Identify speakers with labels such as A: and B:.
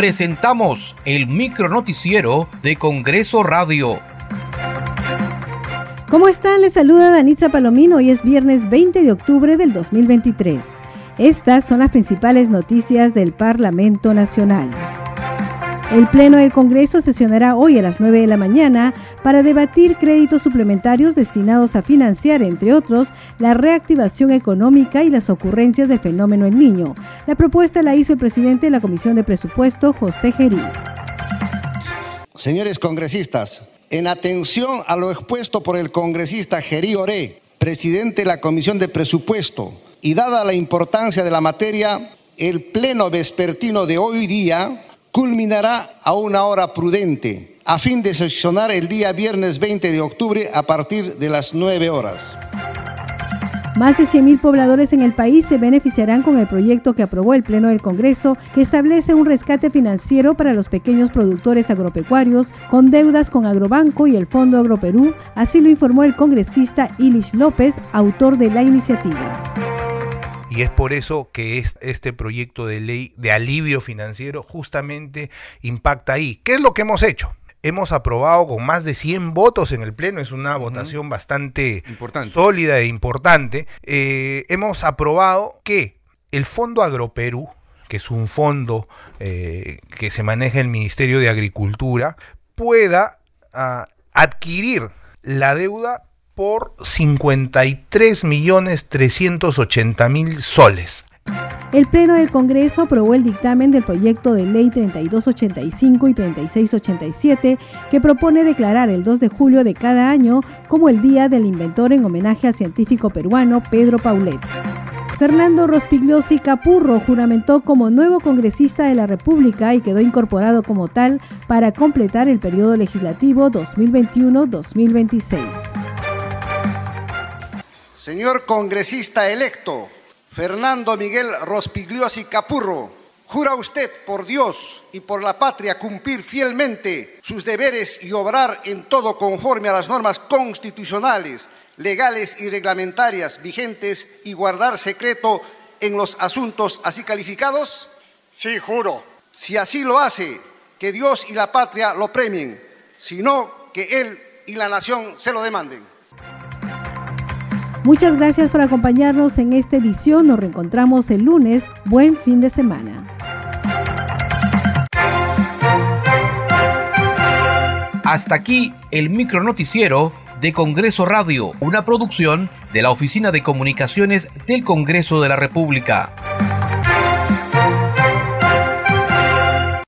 A: presentamos el micronoticiero de Congreso Radio.
B: ¿Cómo están? Les saluda Danitza Palomino. Hoy es viernes 20 de octubre del 2023. Estas son las principales noticias del Parlamento Nacional. El Pleno del Congreso sesionará hoy a las 9 de la mañana para debatir créditos suplementarios destinados a financiar, entre otros, la reactivación económica y las ocurrencias del fenómeno El Niño. La propuesta la hizo el presidente de la Comisión de Presupuesto, José Gerí.
C: Señores congresistas, en atención a lo expuesto por el congresista Gerí Oré, presidente de la Comisión de Presupuesto, y dada la importancia de la materia, el pleno vespertino de hoy día culminará a una hora prudente a fin de sesionar el día viernes 20 de octubre a partir de las 9 horas.
B: Más de 100.000 pobladores en el país se beneficiarán con el proyecto que aprobó el Pleno del Congreso, que establece un rescate financiero para los pequeños productores agropecuarios con deudas con Agrobanco y el Fondo Agroperú, así lo informó el congresista Ilish López, autor de la iniciativa
D: y es por eso que este proyecto de ley de alivio financiero justamente impacta ahí. ¿Qué es lo que hemos hecho? Hemos aprobado con más de 100 votos en el Pleno, es una votación bastante sólida e importante. Eh, hemos aprobado que el Fondo Agroperú, que es un fondo eh, que se maneja el Ministerio de Agricultura, pueda ah, adquirir la deuda por 53 millones 380 mil soles.
B: El Pleno del Congreso aprobó el dictamen del proyecto de ley 3285 y 3687 que propone declarar el 2 de julio de cada año como el Día del Inventor en homenaje al científico peruano Pedro Paulet. Fernando Rospigliosi Capurro juramentó como nuevo congresista de la República y quedó incorporado como tal para completar el periodo legislativo 2021-2026.
C: Señor congresista electo, Fernando Miguel Rospigliosi Capurro, ¿jura usted por Dios y por la patria cumplir fielmente sus deberes y obrar en todo conforme a las normas constitucionales, legales y reglamentarias vigentes y guardar secreto en los asuntos así calificados?
E: Sí, juro.
C: Si así lo hace, que Dios y la patria lo premien, sino que Él y la nación se lo demanden.
B: Muchas gracias por acompañarnos en esta edición. Nos reencontramos el lunes. Buen fin de semana.
A: Hasta aquí el micronoticiero de Congreso Radio, una producción de la Oficina de Comunicaciones del Congreso de la República.